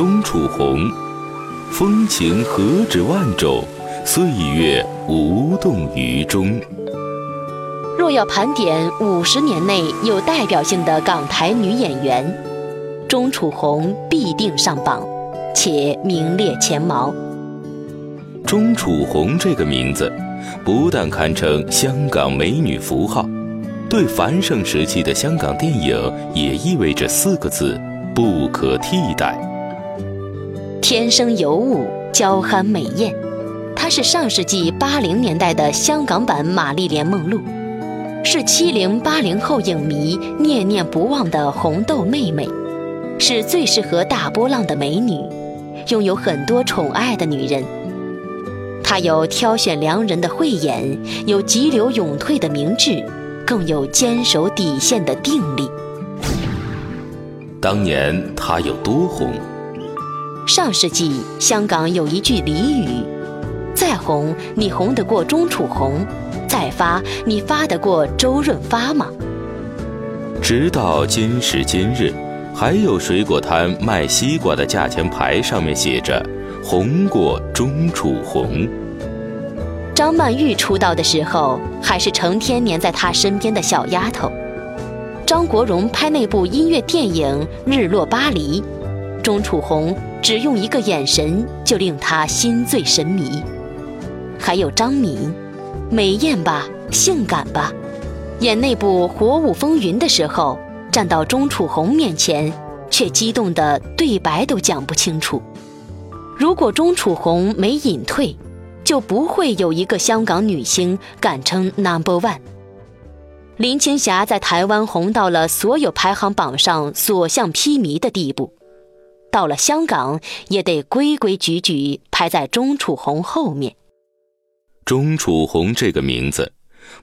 钟楚红，风情何止万种，岁月无动于衷。若要盘点五十年内有代表性的港台女演员，钟楚红必定上榜，且名列前茅。钟楚红这个名字，不但堪称香港美女符号，对繁盛时期的香港电影也意味着四个字：不可替代。天生尤物，娇憨美艳，她是上世纪八零年代的香港版玛丽莲梦露，是七零八零后影迷念念不忘的红豆妹妹，是最适合大波浪的美女，拥有很多宠爱的女人。她有挑选良人的慧眼，有急流勇退的明智，更有坚守底线的定力。当年她有多红？上世纪香港有一句俚语：“再红，你红得过钟楚红；再发，你发得过周润发吗？”直到今时今日，还有水果摊卖西瓜的价钱牌上面写着“红过钟楚红”。张曼玉出道的时候，还是成天黏在她身边的小丫头。张国荣拍那部音乐电影《日落巴黎》，钟楚红。只用一个眼神就令他心醉神迷，还有张敏，美艳吧，性感吧，演那部《火舞风云》的时候，站到钟楚红面前，却激动的对白都讲不清楚。如果钟楚红没隐退，就不会有一个香港女星敢称 Number One。林青霞在台湾红到了所有排行榜上所向披靡的地步。到了香港，也得规规矩矩排在钟楚红后面。钟楚红这个名字，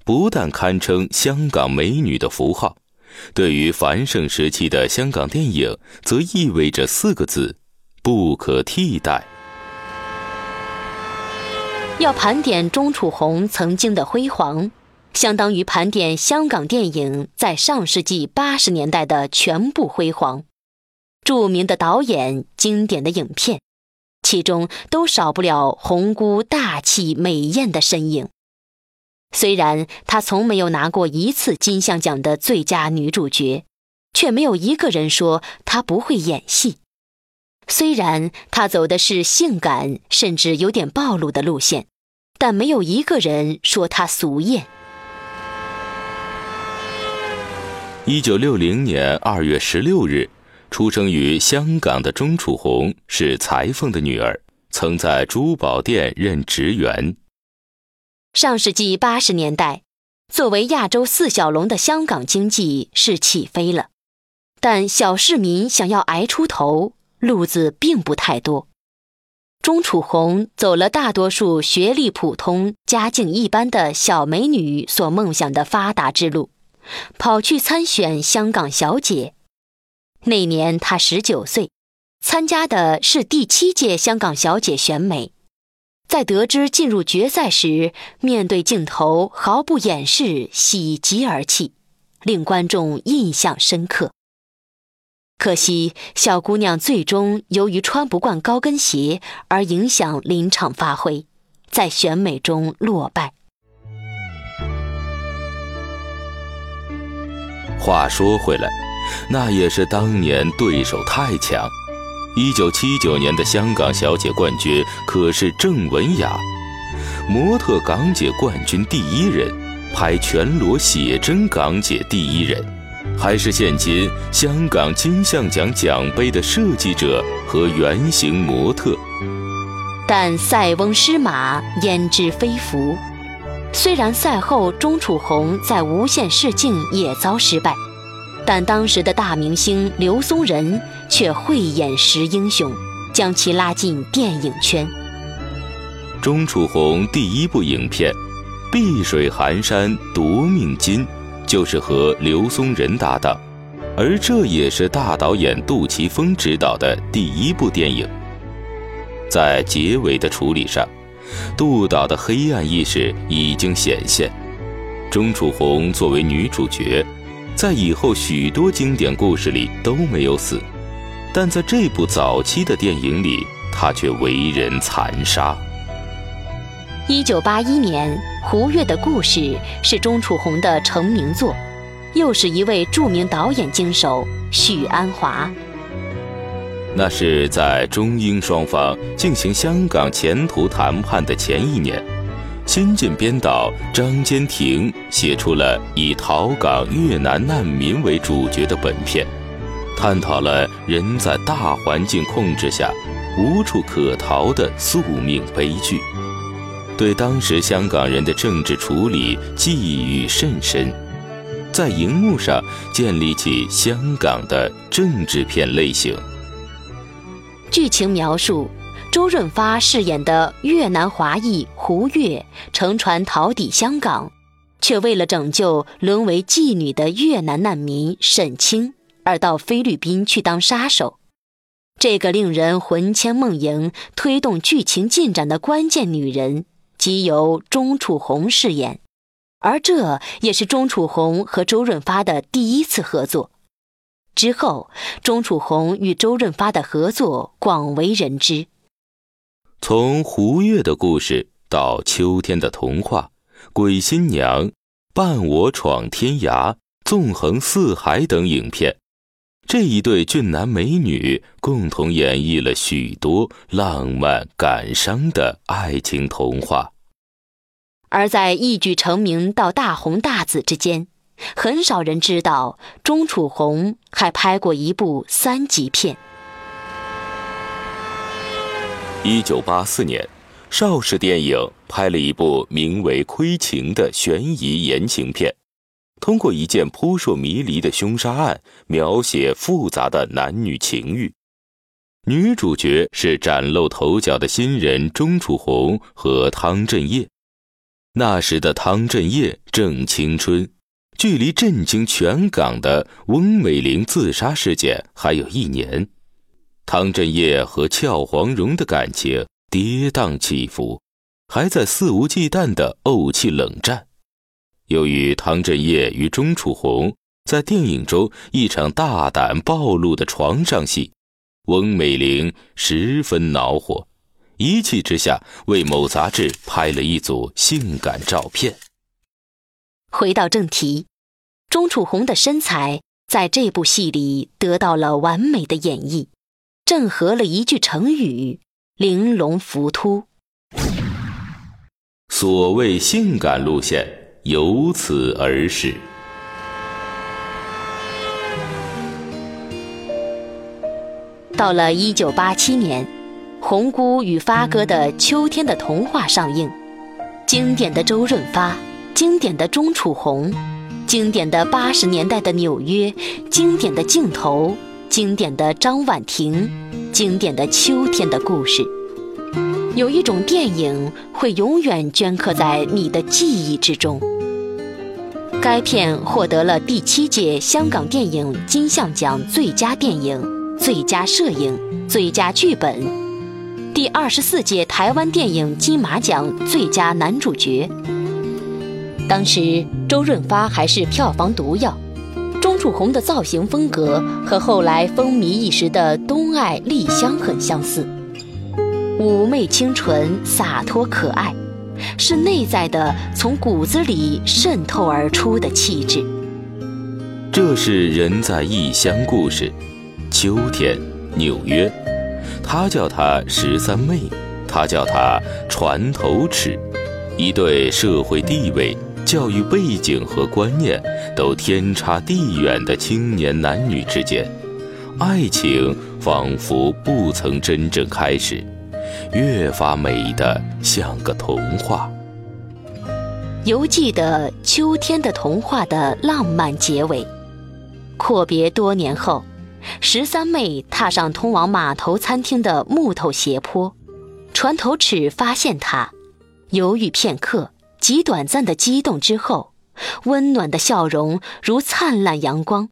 不但堪称香港美女的符号，对于繁盛时期的香港电影，则意味着四个字：不可替代。要盘点钟楚红曾经的辉煌，相当于盘点香港电影在上世纪八十年代的全部辉煌。著名的导演、经典的影片，其中都少不了红姑大气美艳的身影。虽然她从没有拿过一次金像奖的最佳女主角，却没有一个人说她不会演戏。虽然她走的是性感甚至有点暴露的路线，但没有一个人说她俗艳。一九六零年二月十六日。出生于香港的钟楚红是裁缝的女儿，曾在珠宝店任职员。上世纪八十年代，作为亚洲四小龙的香港经济是起飞了，但小市民想要挨出头，路子并不太多。钟楚红走了大多数学历普通、家境一般的小美女所梦想的发达之路，跑去参选香港小姐。那年她十九岁，参加的是第七届香港小姐选美。在得知进入决赛时，面对镜头毫不掩饰，喜极而泣，令观众印象深刻。可惜，小姑娘最终由于穿不惯高跟鞋而影响临场发挥，在选美中落败。话说回来。那也是当年对手太强。一九七九年的香港小姐冠军可是郑文雅，模特港姐冠军第一人，拍全裸写真港姐第一人，还是现今香港金像奖奖杯的设计者和原型模特。但塞翁失马，焉知非福。虽然赛后钟楚红在无限试镜也遭失败。但当时的大明星刘松仁却慧眼识英雄，将其拉进电影圈。钟楚红第一部影片《碧水寒山夺命金》就是和刘松仁搭档，而这也是大导演杜琪峰执导的第一部电影。在结尾的处理上，杜导的黑暗意识已经显现。钟楚红作为女主角。在以后许多经典故事里都没有死，但在这部早期的电影里，他却为人残杀。一九八一年，《胡越的故事》是钟楚红的成名作，又是一位著名导演经手许鞍华。那是在中英双方进行香港前途谈判的前一年，新晋编导张坚庭写出了以逃港越南难民为主角的本片，探讨了人在大环境控制下无处可逃的宿命悲剧，对当时香港人的政治处理寄予甚深，在荧幕上建立起香港的政治片类型。剧情描述：周润发饰演的越南华裔胡月乘船逃抵香港，却为了拯救沦为妓女的越南难民沈清，而到菲律宾去当杀手。这个令人魂牵梦萦、推动剧情进展的关键女人，即由钟楚红饰演，而这也是钟楚红和周润发的第一次合作。之后，钟楚红与周润发的合作广为人知。从胡月的故事到秋天的童话、鬼新娘、伴我闯天涯、纵横四海等影片，这一对俊男美女共同演绎了许多浪漫感伤的爱情童话。而在一举成名到大红大紫之间。很少人知道，钟楚红还拍过一部三级片。一九八四年，邵氏电影拍了一部名为《窥情》的悬疑言情片，通过一件扑朔迷离的凶杀案，描写复杂的男女情欲。女主角是崭露头角的新人钟楚红和汤镇业。那时的汤镇业正青春。距离震惊全港的翁美玲自杀事件还有一年，汤镇业和俏黄蓉的感情跌宕起伏，还在肆无忌惮的怄气冷战。由于汤镇业与钟楚红在电影中一场大胆暴露的床上戏，翁美玲十分恼火，一气之下为某杂志拍了一组性感照片。回到正题，钟楚红的身材在这部戏里得到了完美的演绎，正合了一句成语“玲珑浮凸”。所谓性感路线由此而始。到了一九八七年，红姑与发哥的《秋天的童话》上映，经典的周润发。经典的钟楚红，经典的八十年代的纽约，经典的镜头，经典的张婉婷，经典的秋天的故事。有一种电影会永远镌刻在你的记忆之中。该片获得了第七届香港电影金像奖最佳电影、最佳摄影、最佳剧本，第二十四届台湾电影金马奖最佳男主角。当时周润发还是票房毒药，钟楚红的造型风格和后来风靡一时的东爱丽香很相似，妩媚清纯、洒脱可爱，是内在的从骨子里渗透而出的气质。这是人在异乡故事，秋天，纽约，他叫她十三妹，他叫她船头尺，一对社会地位。教育背景和观念都天差地远的青年男女之间，爱情仿佛不曾真正开始，越发美得像个童话。犹记得秋天的童话的浪漫结尾。阔别多年后，十三妹踏上通往码头餐厅的木头斜坡，船头尺发现她，犹豫片刻。极短暂的激动之后，温暖的笑容如灿烂阳光。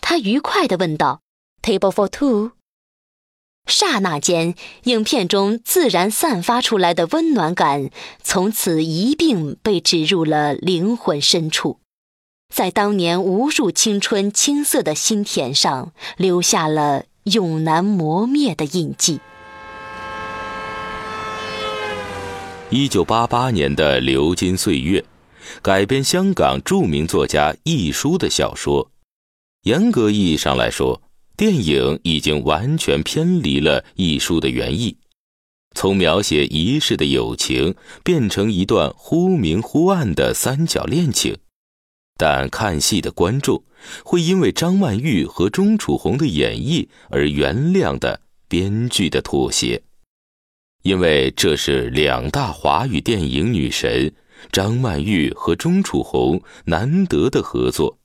他愉快地问道：“Table for two。”刹那间，影片中自然散发出来的温暖感，从此一并被植入了灵魂深处，在当年无数青春青涩的心田上留下了永难磨灭的印记。一九八八年的《流金岁月》，改编香港著名作家亦舒的小说。严格意义上来说，电影已经完全偏离了亦舒的原意，从描写一世的友情变成一段忽明忽暗的三角恋情。但看戏的观众会因为张曼玉和钟楚红的演绎而原谅的编剧的妥协。因为这是两大华语电影女神张曼玉和钟楚红难得的合作。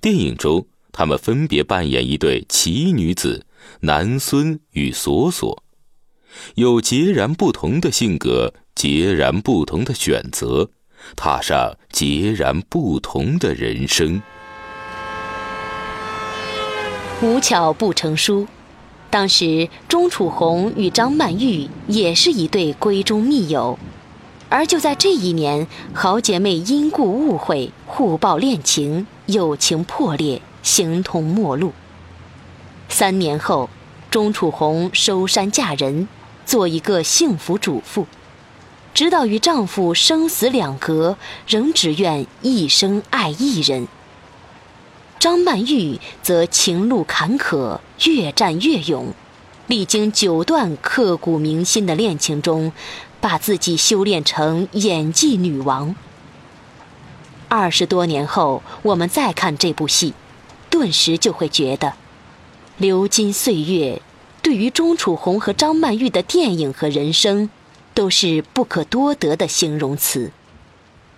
电影中，他们分别扮演一对奇女子南孙与锁锁，有截然不同的性格，截然不同的选择，踏上截然不同的人生。无巧不成书。当时，钟楚红与张曼玉也是一对闺中密友，而就在这一年，好姐妹因故误会，互爆恋情，友情破裂，形同陌路。三年后，钟楚红收山嫁人，做一个幸福主妇，直到与丈夫生死两隔，仍只愿一生爱一人。张曼玉则情路坎坷，越战越勇，历经九段刻骨铭心的恋情中，把自己修炼成演技女王。二十多年后，我们再看这部戏，顿时就会觉得，《流金岁月》对于钟楚红和张曼玉的电影和人生，都是不可多得的形容词。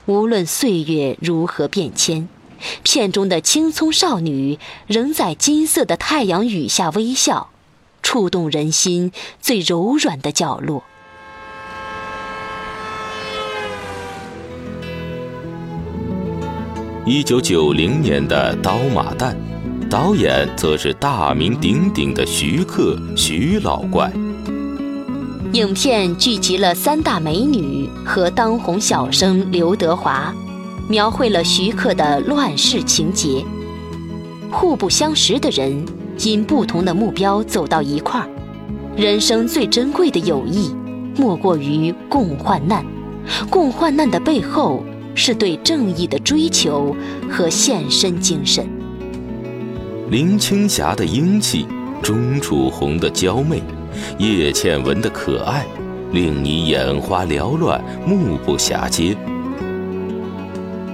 无论岁月如何变迁。片中的青葱少女仍在金色的太阳雨下微笑，触动人心最柔软的角落。一九九零年的《刀马旦》，导演则是大名鼎鼎的徐克徐老怪。影片聚集了三大美女和当红小生刘德华。描绘了徐克的乱世情节。互不相识的人，因不同的目标走到一块儿。人生最珍贵的友谊，莫过于共患难。共患难的背后，是对正义的追求和献身精神。林青霞的英气，钟楚红的娇媚，叶倩文的可爱，令你眼花缭乱，目不暇接。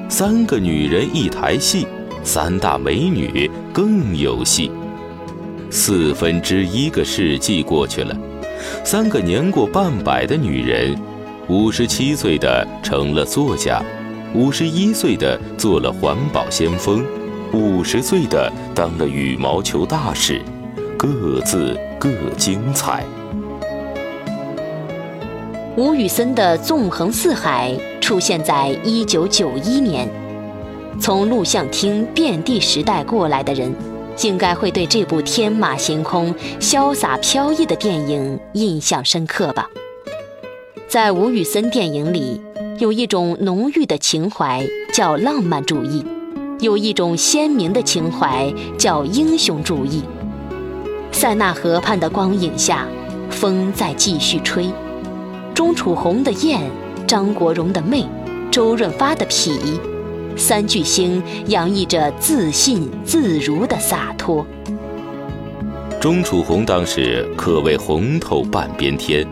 三个女人一台戏，三大美女更有戏。四分之一个世纪过去了，三个年过半百的女人，五十七岁的成了作家，五十一岁的做了环保先锋，五十岁的当了羽毛球大使，各自各精彩。吴宇森的《纵横四海》出现在一九九一年，从录像厅遍地时代过来的人，应该会对这部天马行空、潇洒飘逸的电影印象深刻吧。在吴宇森电影里，有一种浓郁的情怀叫浪漫主义，有一种鲜明的情怀叫英雄主义。塞纳河畔的光影下，风在继续吹。钟楚红的艳，张国荣的媚，周润发的痞，三巨星洋溢着自信自如的洒脱。钟楚红当时可谓红透半边天，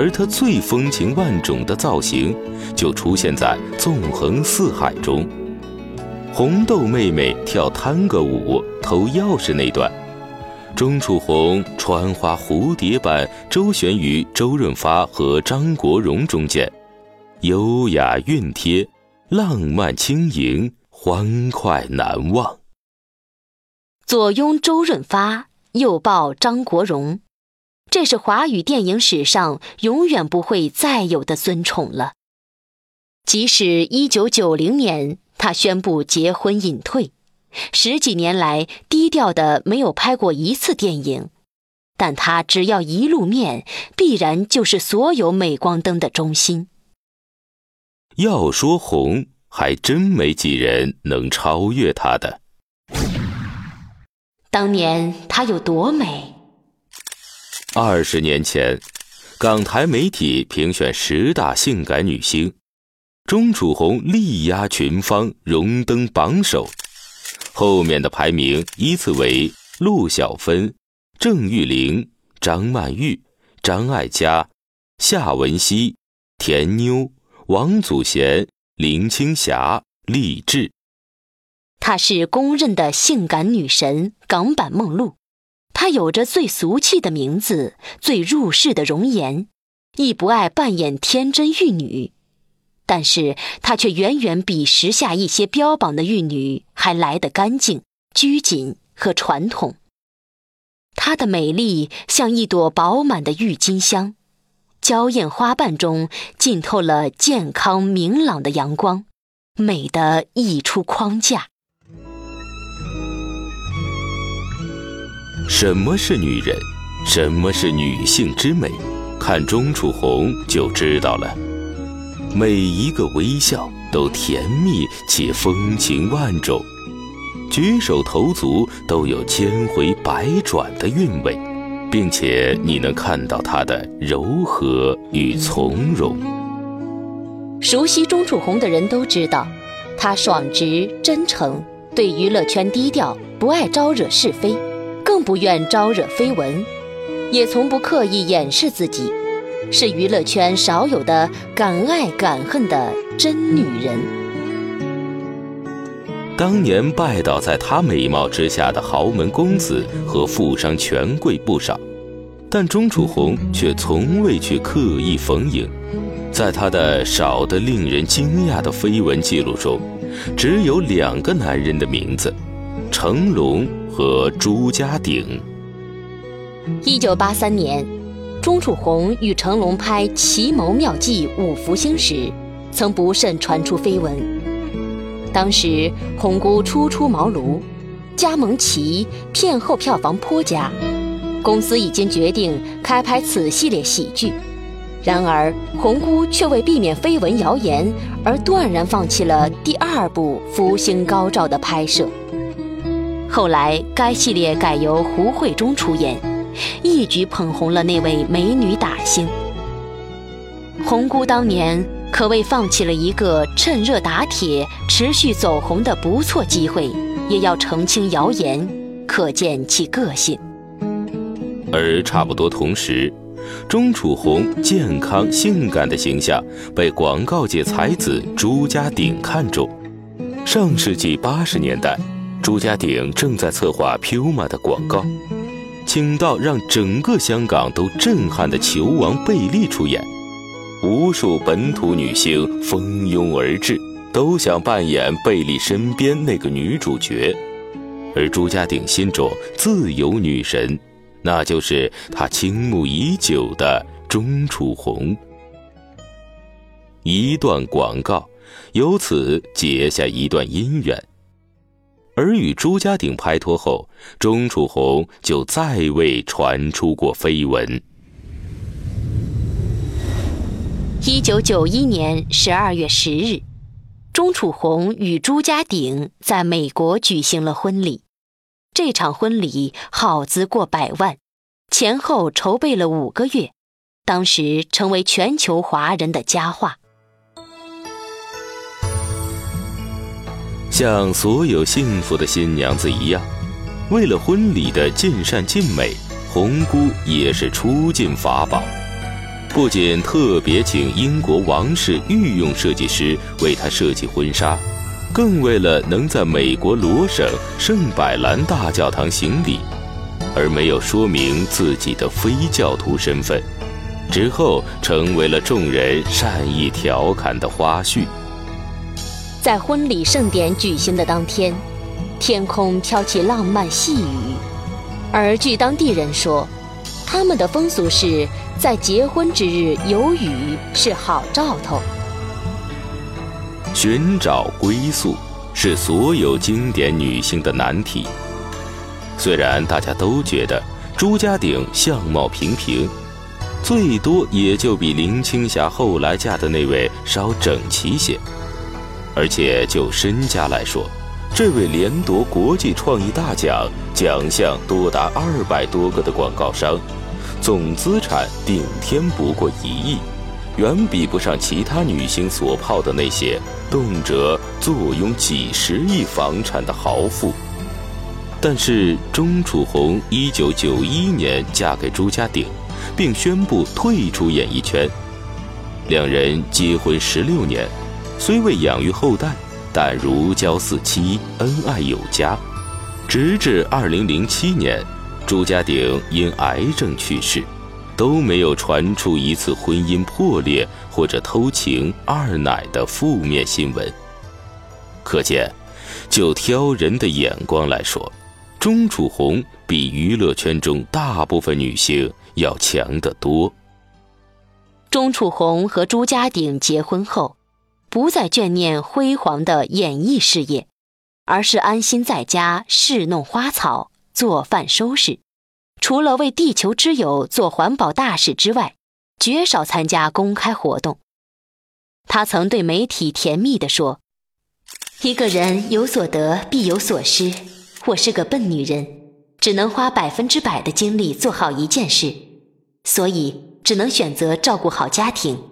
而她最风情万种的造型，就出现在《纵横四海》中。红豆妹妹跳探戈舞偷钥匙那段。钟楚红穿花蝴蝶般周旋于周润发和张国荣中间，优雅熨帖，浪漫轻盈，欢快难忘。左拥周润发，右抱张国荣，这是华语电影史上永远不会再有的尊崇了。即使一九九零年他宣布结婚隐退。十几年来，低调的没有拍过一次电影，但他只要一露面，必然就是所有镁光灯的中心。要说红，还真没几人能超越他的。当年她有多美？二十年前，港台媒体评选十大性感女星，钟楚红力压群芳，荣登榜首。后面的排名依次为陆小芬、郑裕玲、张曼玉、张艾嘉、夏文熙、田妞、王祖贤、林青霞、励志。她是公认的性感女神，港版梦露。她有着最俗气的名字，最入世的容颜，亦不爱扮演天真玉女，但是她却远远比时下一些标榜的玉女还来得干净、拘谨和传统。她的美丽像一朵饱满的郁金香，娇艳花瓣中浸透了健康明朗的阳光，美得溢出框架。什么是女人？什么是女性之美？看钟楚红就知道了。每一个微笑都甜蜜且风情万种，举手投足都有千回百转的韵味，并且你能看到她的柔和与从容。熟悉钟楚红的人都知道，她爽直真诚，对娱乐圈低调，不爱招惹是非。更不愿招惹绯闻，也从不刻意掩饰自己，是娱乐圈少有的敢爱敢恨的真女人。当年拜倒在她美貌之下的豪门公子和富商权贵不少，但钟楚红却从未去刻意逢迎。在她的少得令人惊讶的绯闻记录中，只有两个男人的名字：成龙。和朱家鼎。一九八三年，钟楚红与成龙拍《奇谋妙计五福星》时，曾不慎传出绯闻。当时红姑初出茅庐，加盟期片后票房颇佳，公司已经决定开拍此系列喜剧。然而红姑却为避免绯闻谣言，而断然放弃了第二部《福星高照》的拍摄。后来，该系列改由胡慧中出演，一举捧红了那位美女打星。红姑当年可谓放弃了一个趁热打铁、持续走红的不错机会，也要澄清谣言，可见其个性。而差不多同时，钟楚红健康性感的形象被广告界才子朱家鼎看中。上世纪八十年代。朱家鼎正在策划 Puma 的广告，请到让整个香港都震撼的球王贝利出演，无数本土女星蜂拥而至，都想扮演贝利身边那个女主角。而朱家鼎心中自有女神，那就是他倾慕已久的钟楚红。一段广告，由此结下一段姻缘。而与朱家鼎拍拖后，钟楚红就再未传出过绯闻。一九九一年十二月十日，钟楚红与朱家鼎在美国举行了婚礼。这场婚礼耗资过百万，前后筹备了五个月，当时成为全球华人的佳话。像所有幸福的新娘子一样，为了婚礼的尽善尽美，红姑也是出尽法宝。不仅特别请英国王室御用设计师为她设计婚纱，更为了能在美国罗省圣百兰大教堂行礼，而没有说明自己的非教徒身份，之后成为了众人善意调侃的花絮。在婚礼盛典举行的当天，天空飘起浪漫细雨，而据当地人说，他们的风俗是在结婚之日有雨是好兆头。寻找归宿是所有经典女星的难题。虽然大家都觉得朱家鼎相貌平平，最多也就比林青霞后来嫁的那位稍整齐些。而且就身家来说，这位连夺国际创意大奖、奖项多达二百多个的广告商，总资产顶天不过一亿，远比不上其他女星所泡的那些动辄坐拥几十亿房产的豪富。但是钟楚红一九九一年嫁给朱家鼎，并宣布退出演艺圈。两人结婚十六年，虽未养育后代。但如胶似漆，恩爱有加，直至二零零七年，朱家鼎因癌症去世，都没有传出一次婚姻破裂或者偷情二奶的负面新闻。可见，就挑人的眼光来说，钟楚红比娱乐圈中大部分女性要强得多。钟楚红和朱家鼎结婚后。不再眷念辉煌的演艺事业，而是安心在家侍弄花草、做饭收拾。除了为地球之友做环保大使之外，绝少参加公开活动。他曾对媒体甜蜜地说：“一个人有所得必有所失，我是个笨女人，只能花百分之百的精力做好一件事，所以只能选择照顾好家庭。”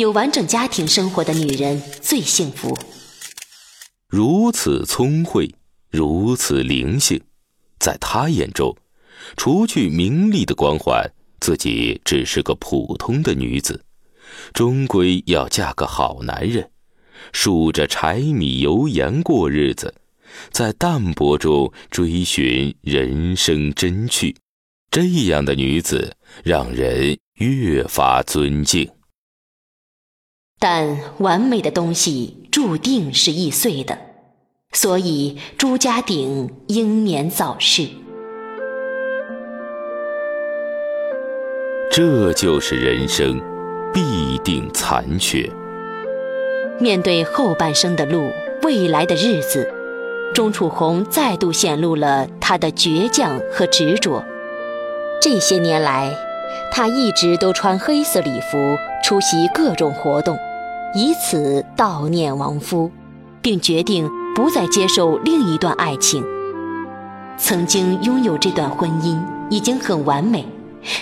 有完整家庭生活的女人最幸福。如此聪慧，如此灵性，在他眼中，除去名利的光环，自己只是个普通的女子，终归要嫁个好男人，数着柴米油盐过日子，在淡泊中追寻人生真趣。这样的女子，让人越发尊敬。但完美的东西注定是易碎的，所以朱家鼎英年早逝。这就是人生，必定残缺。面对后半生的路，未来的日子，钟楚红再度显露了他的倔强和执着。这些年来，他一直都穿黑色礼服出席各种活动。以此悼念亡夫，并决定不再接受另一段爱情。曾经拥有这段婚姻已经很完美，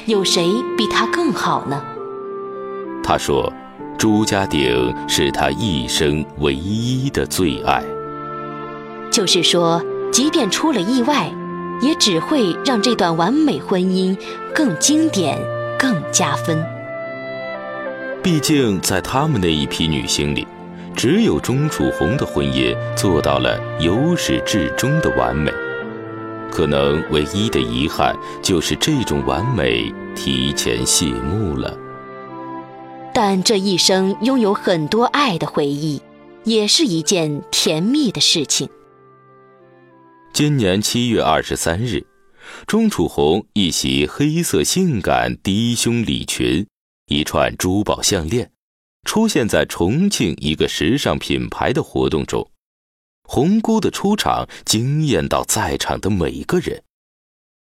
有谁比他更好呢？他说：“朱家鼎是他一生唯一的最爱。”就是说，即便出了意外，也只会让这段完美婚姻更经典、更加分。毕竟，在他们那一批女星里，只有钟楚红的婚姻做到了由始至终的完美。可能唯一的遗憾，就是这种完美提前谢幕了。但这一生拥有很多爱的回忆，也是一件甜蜜的事情。今年七月二十三日，钟楚红一袭黑色性感低胸礼裙。一串珠宝项链出现在重庆一个时尚品牌的活动中，红姑的出场惊艳到在场的每个人。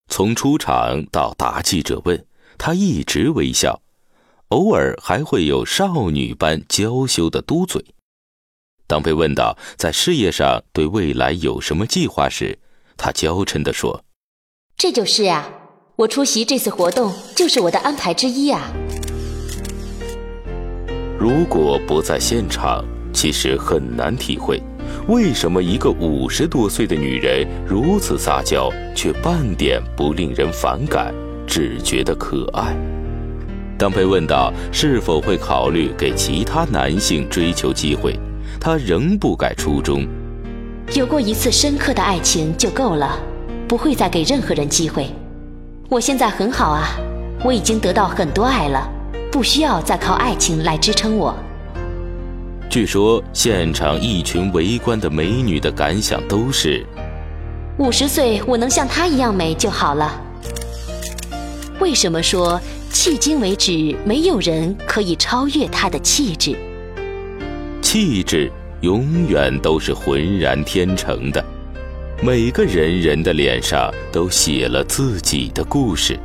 从出场到答记者问，她一直微笑，偶尔还会有少女般娇羞的嘟嘴。当被问到在事业上对未来有什么计划时，她娇嗔地说：“这就是呀，我出席这次活动就是我的安排之一啊。”如果不在现场，其实很难体会，为什么一个五十多岁的女人如此撒娇，却半点不令人反感，只觉得可爱。当被问到是否会考虑给其他男性追求机会，她仍不改初衷：有过一次深刻的爱情就够了，不会再给任何人机会。我现在很好啊，我已经得到很多爱了。不需要再靠爱情来支撑我。据说现场一群围观的美女的感想都是：五十岁我能像她一样美就好了。为什么说迄今为止没有人可以超越她的气质？气质永远都是浑然天成的，每个人人的脸上都写了自己的故事，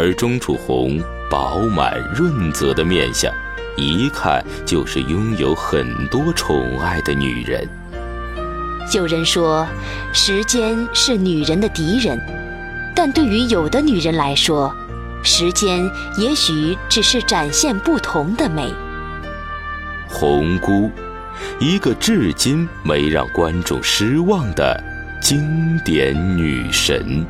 而钟楚红。饱满润泽的面相，一看就是拥有很多宠爱的女人。有人说，时间是女人的敌人，但对于有的女人来说，时间也许只是展现不同的美。红姑，一个至今没让观众失望的经典女神。